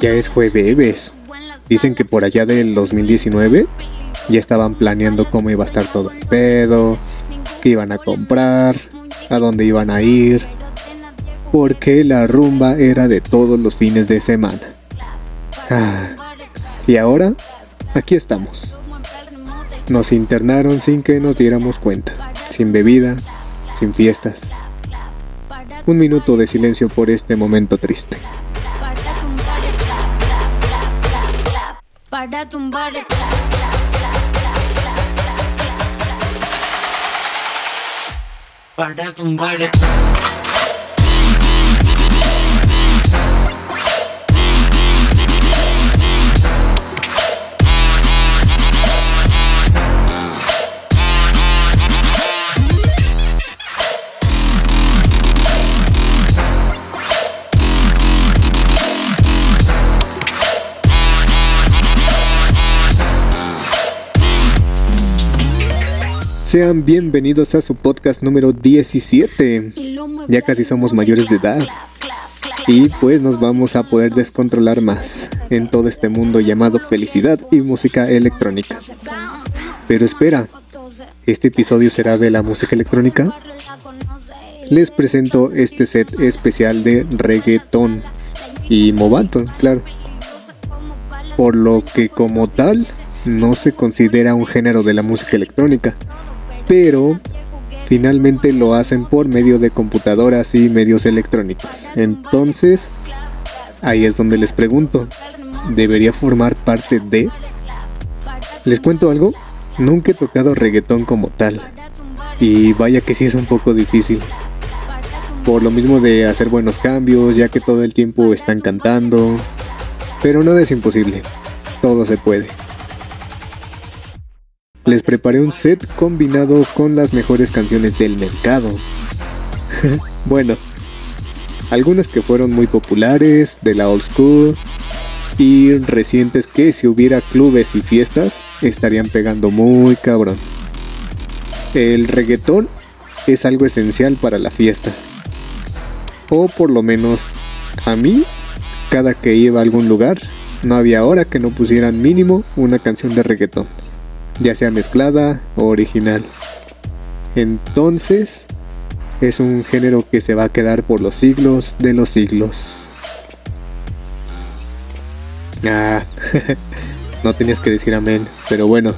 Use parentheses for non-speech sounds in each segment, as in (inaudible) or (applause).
Ya es jueves. Dicen que por allá del 2019 ya estaban planeando cómo iba a estar todo el pedo, qué iban a comprar, a dónde iban a ir, porque la rumba era de todos los fines de semana. Ah, y ahora, aquí estamos. Nos internaron sin que nos diéramos cuenta, sin bebida, sin fiestas. Un minuto de silencio por este momento triste. Para tumbar Para tumbar Sean bienvenidos a su podcast número 17. Ya casi somos mayores de edad. Y pues nos vamos a poder descontrolar más en todo este mundo llamado felicidad y música electrónica. Pero espera, ¿este episodio será de la música electrónica? Les presento este set especial de reggaeton y movato, claro. Por lo que como tal no se considera un género de la música electrónica pero finalmente lo hacen por medio de computadoras y medios electrónicos. Entonces, ahí es donde les pregunto, ¿debería formar parte de? ¿Les cuento algo? Nunca he tocado reggaetón como tal. Y vaya que sí es un poco difícil. Por lo mismo de hacer buenos cambios, ya que todo el tiempo están cantando. Pero no es imposible. Todo se puede les preparé un set combinado con las mejores canciones del mercado. (laughs) bueno, algunas que fueron muy populares, de la old school, y recientes que si hubiera clubes y fiestas estarían pegando muy cabrón. El reggaetón es algo esencial para la fiesta. O por lo menos a mí, cada que iba a algún lugar, no había hora que no pusieran mínimo una canción de reggaetón ya sea mezclada o original. Entonces, es un género que se va a quedar por los siglos de los siglos. Ah, (laughs) no tenías que decir amén, pero bueno.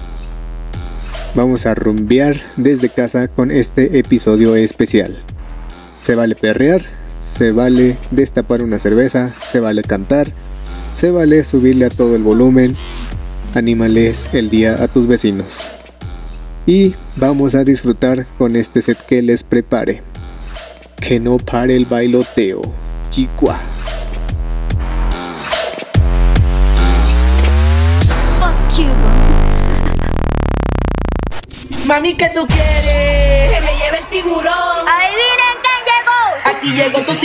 Vamos a rumbear desde casa con este episodio especial. Se vale perrear, se vale destapar una cerveza, se vale cantar, se vale subirle a todo el volumen anímales el día a tus vecinos. Y vamos a disfrutar con este set que les prepare. Que no pare el bailoteo. Chicua. Mami, ¿qué tú quieres? Que me lleve el tiburón. Adivinen quién llegó. Aquí llegó tu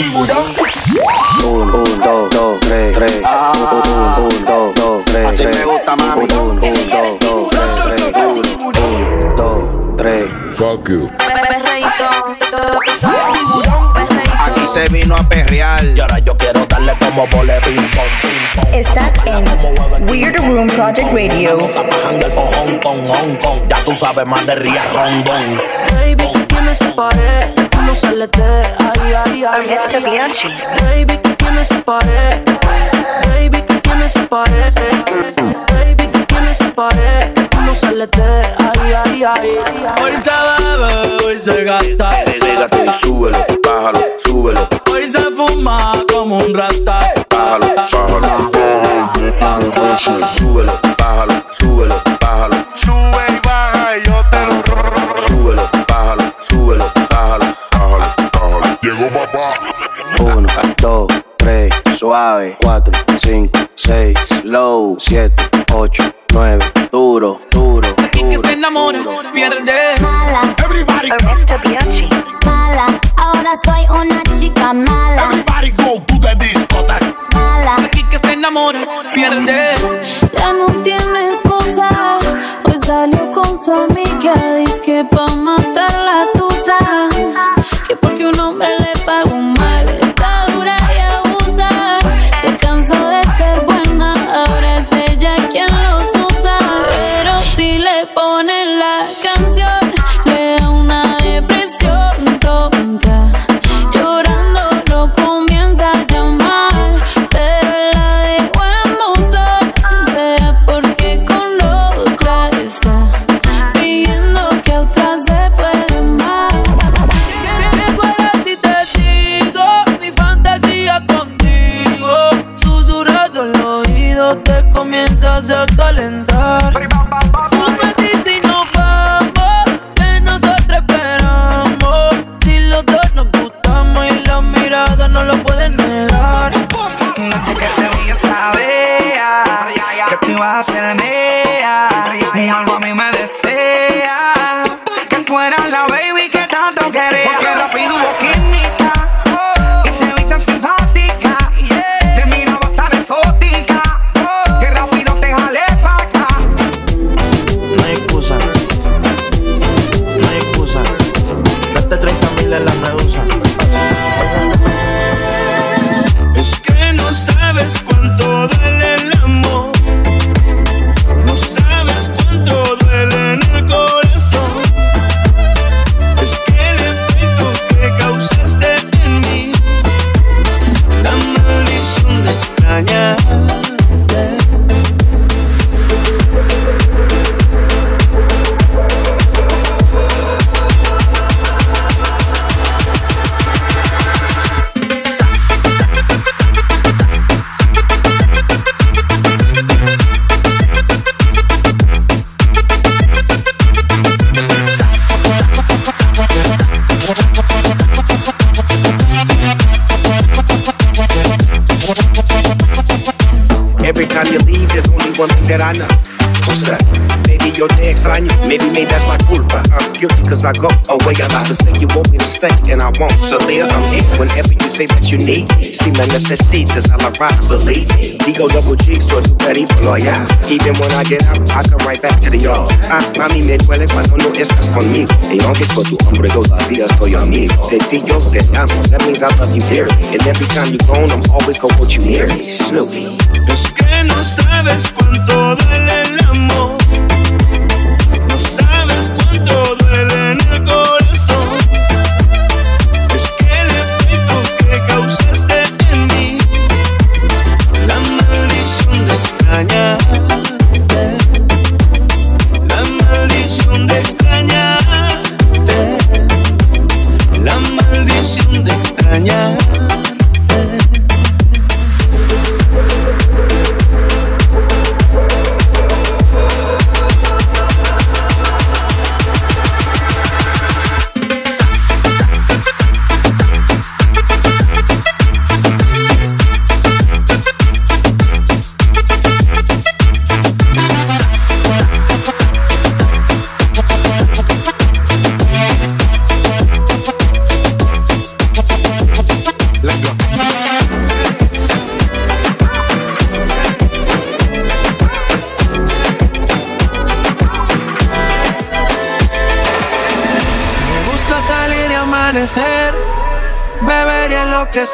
Perreíto. Aquí se vino a perrear. Y ahora yo quiero darle como vole ping pong, ping pong. Estás en Weird Room Project Radio. Está bajando el Hong Kong, Hong Kong. Ya tú sabes más de Ría Rondón. Baby, tú tienes pared, no sales de ahí, ahí, ahí. Baby, tú tienes pared, baby, tú tienes pared, baby, tú tienes esa pared, tú no sales de ahí, ahí, ahí. Hoy se bebe, hoy se gasta. Pégate y súbelo, bájalo, súbelo, Hoy se fuma como un rata. bájalo, bájalo. Súbelo, bájalo, súbelo, suave. Cuatro, cinco, seis, low. Siete, ocho, nueve, duro, duro, Y que se enamora, duro. pierde. mala, Everybody, mala. Ahora soy una chica mala, everybody go to the discotheque. mala. Aquí que se enamora, pierde. Ya no tienes cosa abusa. Hoy salió con su amiga, dice que pa' matar Si me necesitas, I'll rock, believe me. Digo double G, so tú perito loyal. Even when I get out, I come right back to the yard. Ah, a mí me duele cuando no estás conmigo. Y aunque por tu hombre todavía soy amigo. De ti yo te amo, that means I love you dearly. And every time you gone, I'm always gonna put you near me. Snoopy. Es que no sabes cuánto duele el amor. No sabes cuánto duele en el corazón.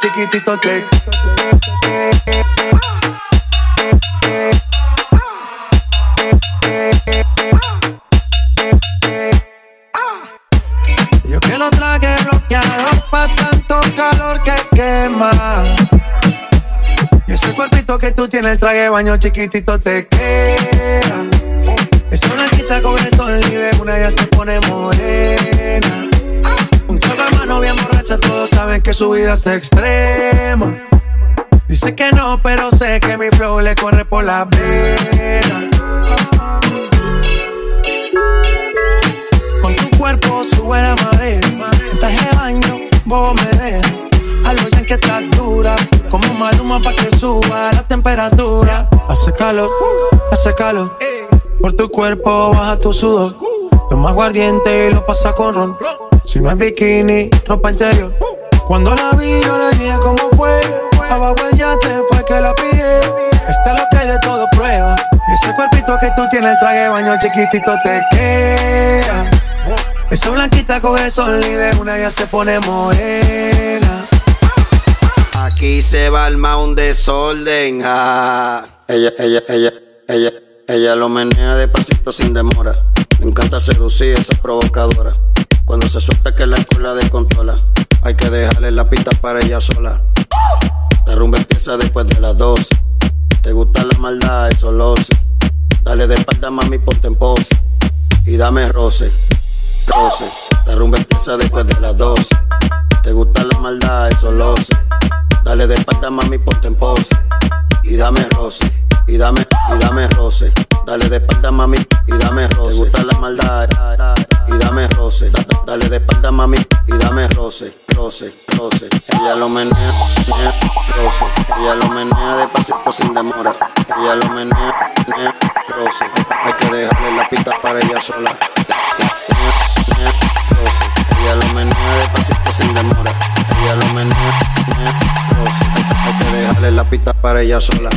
chiquitito te. Yo que lo traje bloqueado pa' tanto calor que quema. Y ese cuerpito que tú tienes, el traje baño chiquitito te queda. Esa blanquita con el sol y de una ya se pone morena. Un mano bien morena todos saben que su vida es extrema. Dice que no, pero sé que mi flow le corre por la vena. Con tu cuerpo sube la marea. De baño, vos me dejas. A lo que estás dura. Como maluma pa' que suba la temperatura. Hace calor, hace calor. Por tu cuerpo baja tu sudor. Toma aguardiente y lo pasa con ron. Si no es bikini, ropa interior. Cuando la vi, yo le dije cómo fue. Abajo el yate fue que la pillé. Está lo que hay de todo prueba. Y ese cuerpito que tú tienes, el traje de baño chiquitito te queda. Esa blanquita coge el sol y de una ya se pone morena. Aquí se va a armar un desorden. Ella, ella, ella, ella, ella lo menea despacito sin demora. Me encanta seducir esa provocadora. Cuando se suelta que la escuela descontrola. Hay que dejarle la pista para ella sola. La rumba empieza después de las 12. Te gusta la maldad, eso lo sé. Dale de espalda, mami, ponte en pose. Y dame roce, roce. La rumba empieza después de las 12. Te gusta la maldad, eso lo sé. Dale de espalda, mami, ponte en pose. Y dame roce, y dame, y dame roce. Dale de espalda, mami, y dame roce. Te gusta la maldad, y dame roce. Da- da- Dale de espalda, mami, y dame roce, roce, roce. Ella lo menea, menea, roce. Ella lo menea despacito sin demora. Ella lo menea, menea, roce. Hay que dejarle la pista para ella sola. Menea, menea, roce. Ella lo menea despacito sin demora. Ella lo menea, menea, roce. Hay que dejarle la pista para ella sola.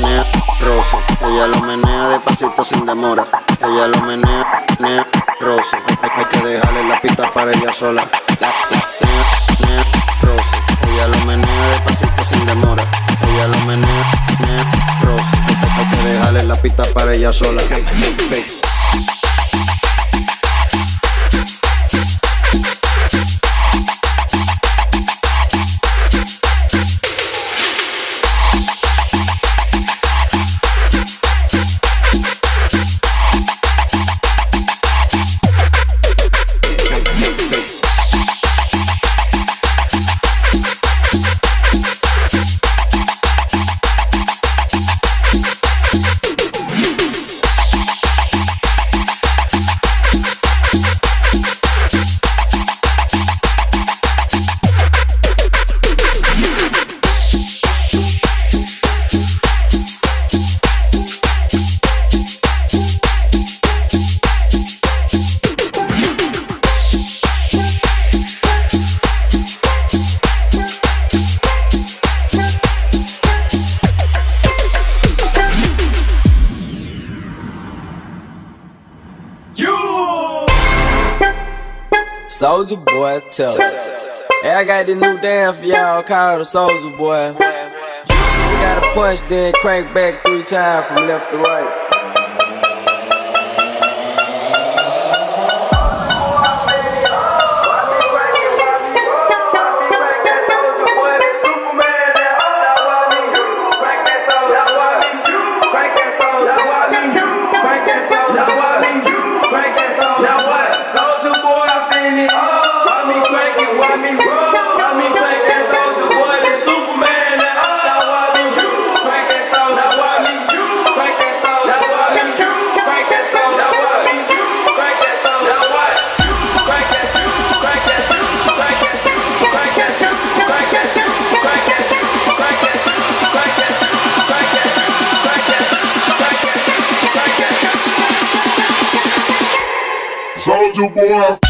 Menea, roce. Ella lo menea despacito sin demora. Ella lo menea, menea, roce. Hay, que dejarle la pista para ella sola. La, menea. Ella lo menea despacito sin demora. Ella lo menea, menea, roce. Hay, hay que dejarle la pista para ella sola. Soldier boy, tell. Hey, I got this new dance for y'all called the Soldier boy. You just gotta punch, then crank back three times from left to right. You boy.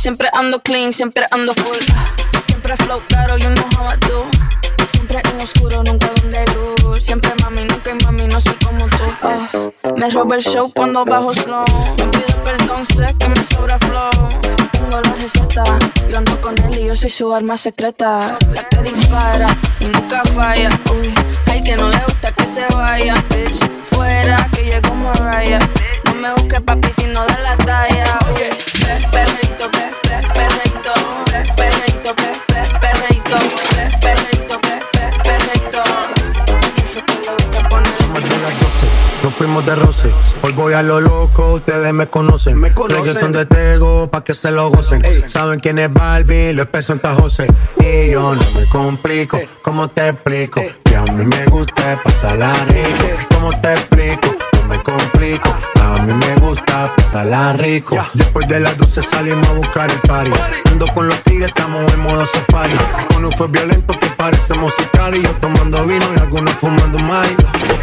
siempre ando full. Siempre flow caro, you know how I do. Siempre en oscuro, nunca donde luz. Siempre mami, nunca mami, no soy como tú. Uh, me roba el show cuando bajo slow. Me pido perdón, sé que me sobra flow. Tengo la receta, yo ando con él y yo soy su arma secreta. La que dispara y nunca falla. Uy, hay que no le gusta que se vaya, bitch. Fuera voy a lo loco, ustedes me conocen. Me conocen. de Tego, pa' que se lo gocen. Saben quién es Barbie, lo es Santa José. Y yo no me complico, ¿cómo te explico? Que a mí me gusta pasarla rico. ¿Cómo te explico? No me complico. A mí me gusta pasarla rico. Después de las 12 salimos a buscar el party. Ando con los tigres, estamos en modo safari. Uno fue violento que parece musical y yo tomando vino y algunos fumando maíz.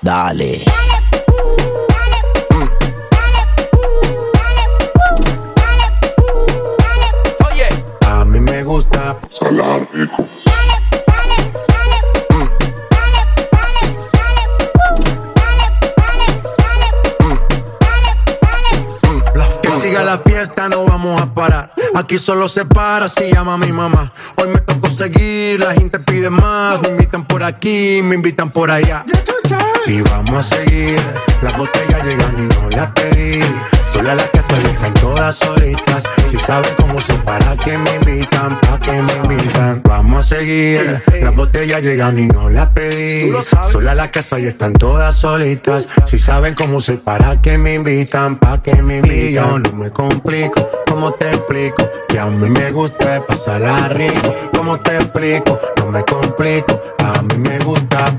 Dale. Oye, a mí me gusta pasarla rico. Que siga la fiesta, no vamos a parar. Aquí solo se para si llama mi mamá. Hoy me tocó seguir, la gente pide más. Me invitan por aquí, me invitan por allá. Y vamos a seguir. Las botellas llegan y no las pedí. Sola la casa y están todas solitas. Si saben cómo se para que me invitan, pa' que me invitan. Vamos a seguir. Las botellas llegan y no las pedí. Sola la casa y están todas solitas. Si saben cómo se para que me invitan, pa' que me invitan. Yo no me complico, ¿cómo te explico? Que a mí me gusta pasarla rico. ¿Cómo te explico? No me complico, a mí me gusta.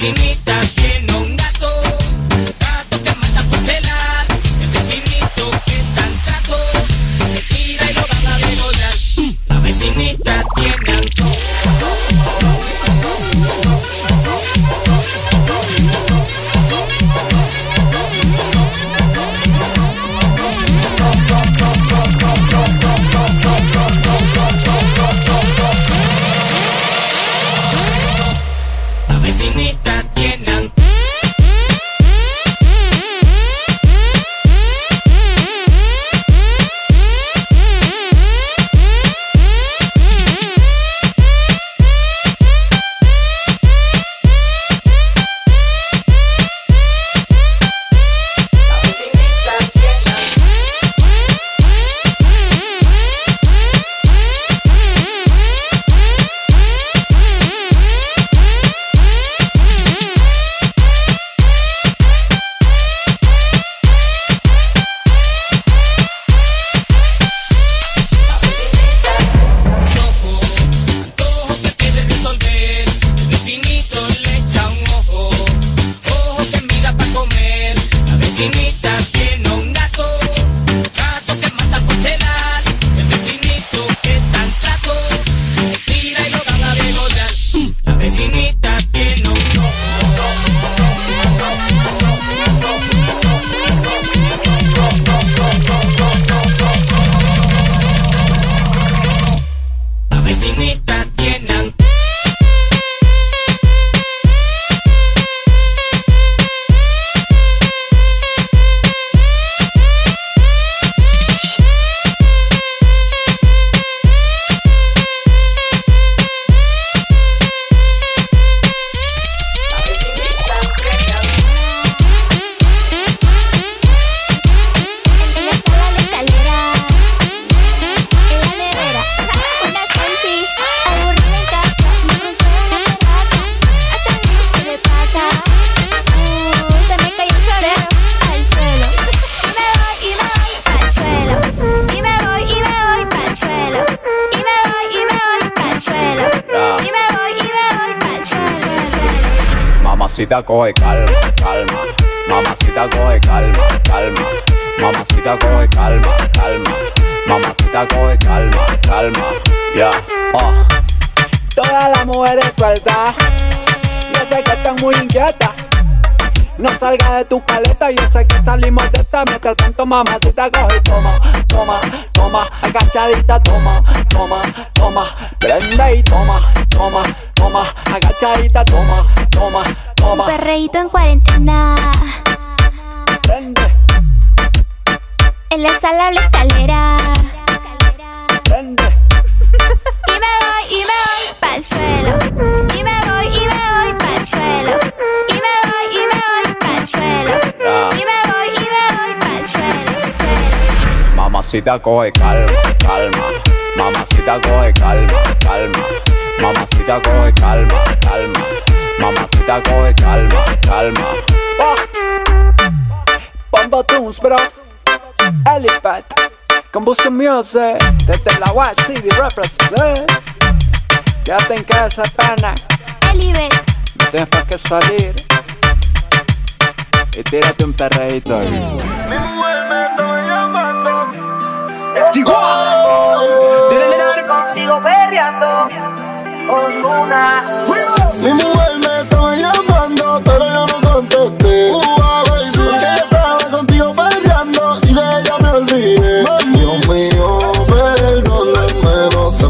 see me she calma, calma. Mamacita coge calma, calma. Ya, ah. Todas las mujeres sueltas, yo sé que están muy inquietas. No salgas de tu caleta, yo sé que salimos de esta mientras tanto mamacita coge y toma, toma, toma, agachadita, toma, toma, toma, prende y toma, toma, toma, agachadita, toma, toma, Un perreíto en cuarentena. En la sala la escalera. Y me voy, y me voy pa'l suelo. Y me voy, y me voy pa'l suelo. Y me voy, y me voy pa'l suelo. Y me voy, y me voy pa'l suelo. Mamacita coge calma, calma. Mamacita coge calma, calma. Mamacita coge calma, calma. Mamacita coge calma, calma. Bombo Tunes, bro. Elipad. Con Busto Music. Desde la White City represent. Quédate en casa, pana. Elibet. No tienes para qué salir. Y tírate un perreíto ahí. Contigo perreando. Con una. Mi mujer me estaba llamando, pero yo no contesté.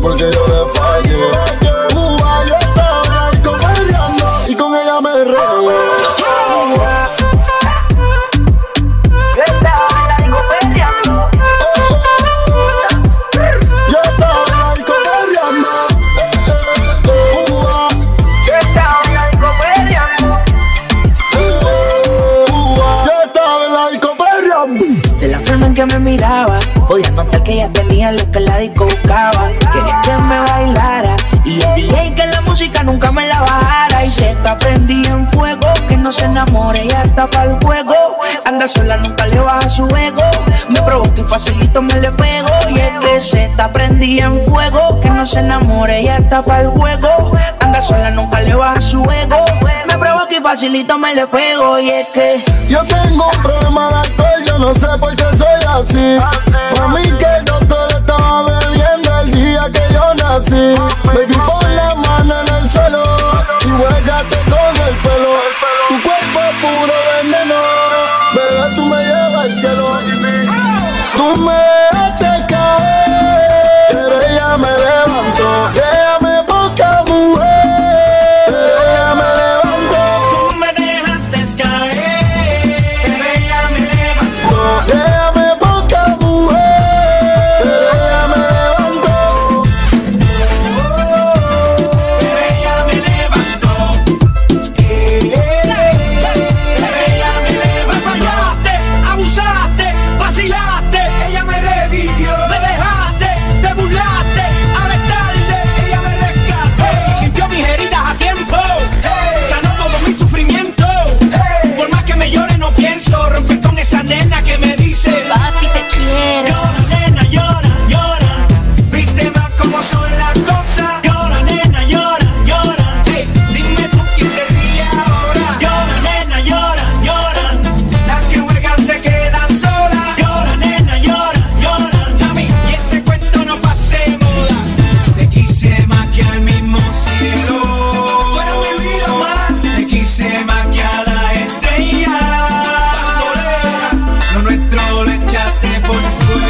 Perdóname, no por qué yo le fallé. Yo estaba ahí con peleando y con ella me regué. Yo estaba en la disco perreando. Yo estaba en la disco perreando. Yo estaba en la disco. De la forma en que me miraba, podía notar que ella tenía lo que la disco buscaba. Nunca me la bajara. Y se está prendida en fuego, que no se enamore y alta para el juego. Anda sola, nunca le baja su ego. Me provoca y facilito me le pego. Y es que se está prendida en fuego, que no se enamore y alta para el juego. Anda sola, nunca le baja su ego. Me provoca y facilito me le pego. Y es que Yo tengo un problema de alcohol, yo no sé por qué soy así. Para mí que el doctor estaba bebiendo el día que yo nací. Baby, pon la suelo y huégate con Lole, chate por.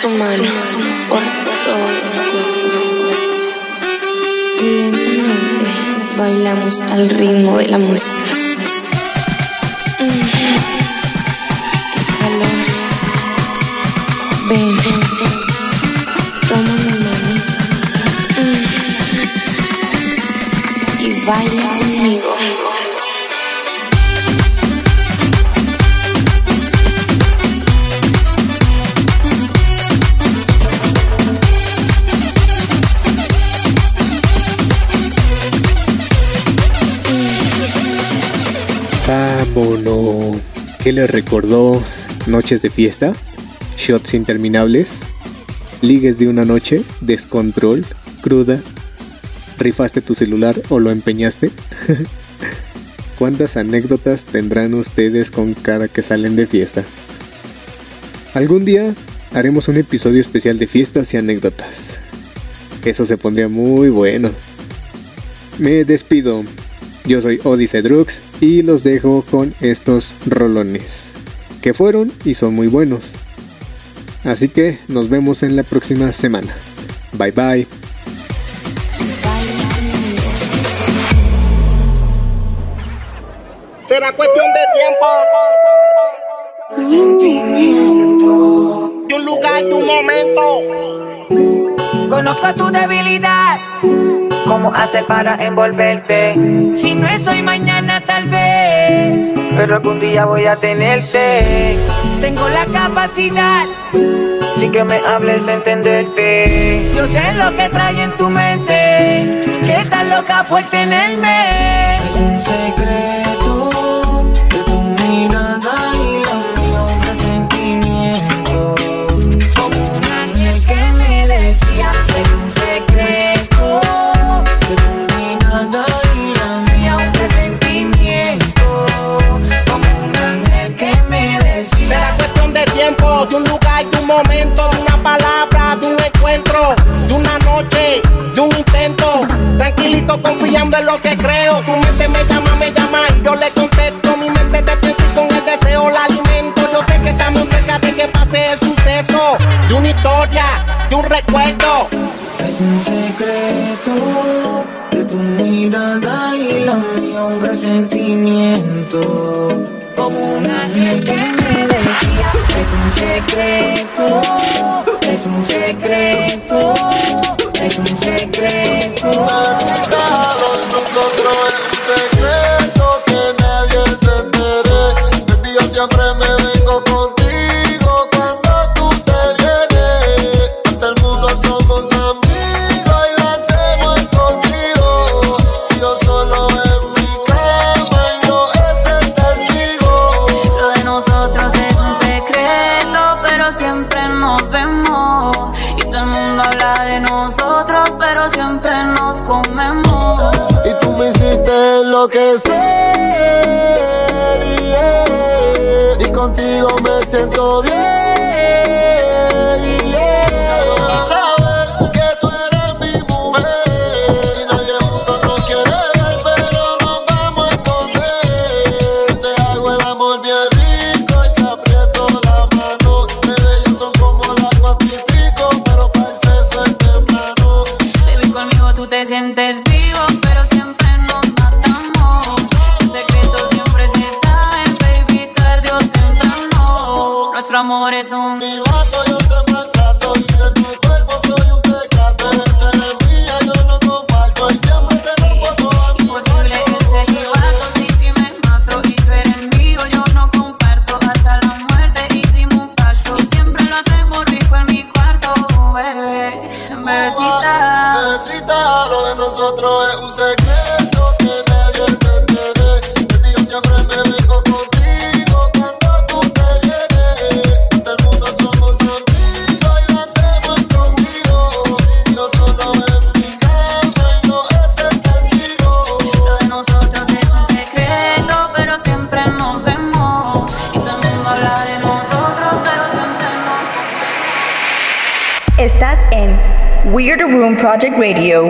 seres humanos por todo el lentamente bailamos al ritmo de la música. recordó noches de fiesta, shots interminables, ligues de una noche, descontrol, cruda, rifaste tu celular o lo empeñaste. (laughs) ¿Cuántas anécdotas tendrán ustedes con cada que salen de fiesta? Algún día haremos un episodio especial de fiestas y anécdotas. Eso se pondría muy bueno. Me despido. Yo soy Odise Drugs y los dejo con estos rolones, que fueron y son muy buenos. Así que nos vemos en la próxima semana. Bye bye. Será cuestión de tiempo. De un lugar, tu momento. Conozco tu debilidad cómo hacer para envolverte. Si no es hoy, mañana tal vez. Pero algún día voy a tenerte. Tengo la capacidad. Si que me hables, entenderte. Yo sé lo que trae en tu mente. Que estás loca por tenerme. Un secreto lo que creo. Radio.